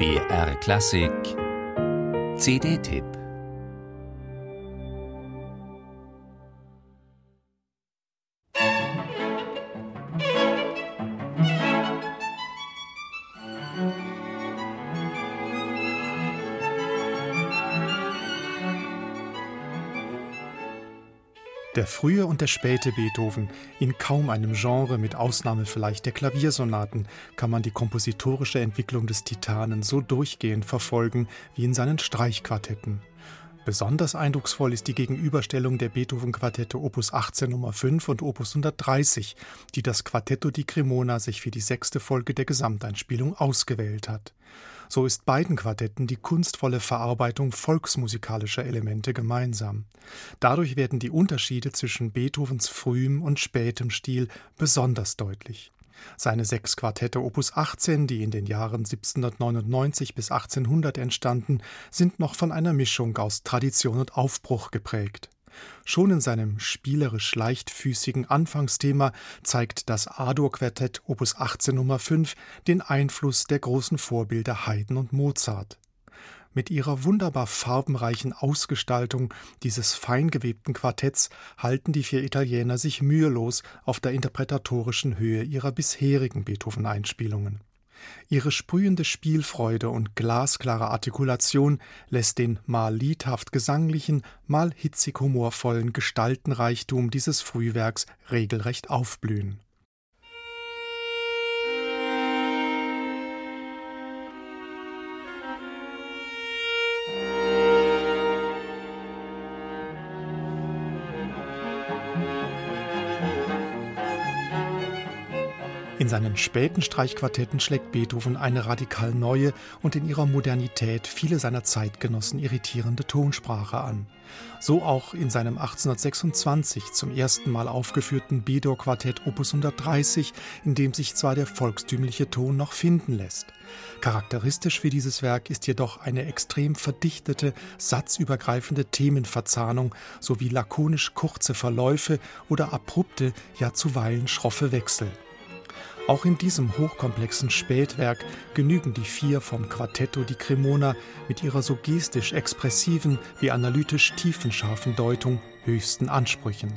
BR Klassik. CD-Tipp Der frühe und der späte Beethoven, in kaum einem Genre, mit Ausnahme vielleicht der Klaviersonaten, kann man die kompositorische Entwicklung des Titanen so durchgehend verfolgen wie in seinen Streichquartetten. Besonders eindrucksvoll ist die Gegenüberstellung der Beethoven-Quartette Opus 18 Nummer 5 und Opus 130, die das Quartetto di Cremona sich für die sechste Folge der Gesamteinspielung ausgewählt hat. So ist beiden Quartetten die kunstvolle Verarbeitung volksmusikalischer Elemente gemeinsam. Dadurch werden die Unterschiede zwischen Beethovens frühem und spätem Stil besonders deutlich. Seine sechs Quartette Opus 18, die in den Jahren 1799 bis 1800 entstanden, sind noch von einer Mischung aus Tradition und Aufbruch geprägt. Schon in seinem spielerisch leichtfüßigen Anfangsthema zeigt das A-Dur-Quartett Opus 18 Nummer 5 den Einfluss der großen Vorbilder Haydn und Mozart. Mit ihrer wunderbar farbenreichen Ausgestaltung dieses feingewebten Quartetts halten die vier Italiener sich mühelos auf der interpretatorischen Höhe ihrer bisherigen Beethoven-Einspielungen. Ihre sprühende Spielfreude und glasklare Artikulation lässt den mal liedhaft gesanglichen, mal hitzig humorvollen Gestaltenreichtum dieses Frühwerks regelrecht aufblühen In seinen späten Streichquartetten schlägt Beethoven eine radikal neue und in ihrer Modernität viele seiner Zeitgenossen irritierende Tonsprache an. So auch in seinem 1826 zum ersten Mal aufgeführten B-Dur-Quartett Opus 130, in dem sich zwar der volkstümliche Ton noch finden lässt. Charakteristisch für dieses Werk ist jedoch eine extrem verdichtete, satzübergreifende Themenverzahnung sowie lakonisch kurze Verläufe oder abrupte, ja zuweilen schroffe Wechsel. Auch in diesem hochkomplexen Spätwerk genügen die vier vom Quartetto di Cremona mit ihrer so gestisch expressiven wie analytisch tiefenscharfen Deutung höchsten Ansprüchen.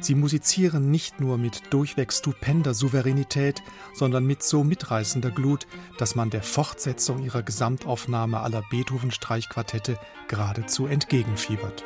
Sie musizieren nicht nur mit durchweg stupender Souveränität, sondern mit so mitreißender Glut, dass man der Fortsetzung ihrer Gesamtaufnahme aller Beethoven-Streichquartette geradezu entgegenfiebert.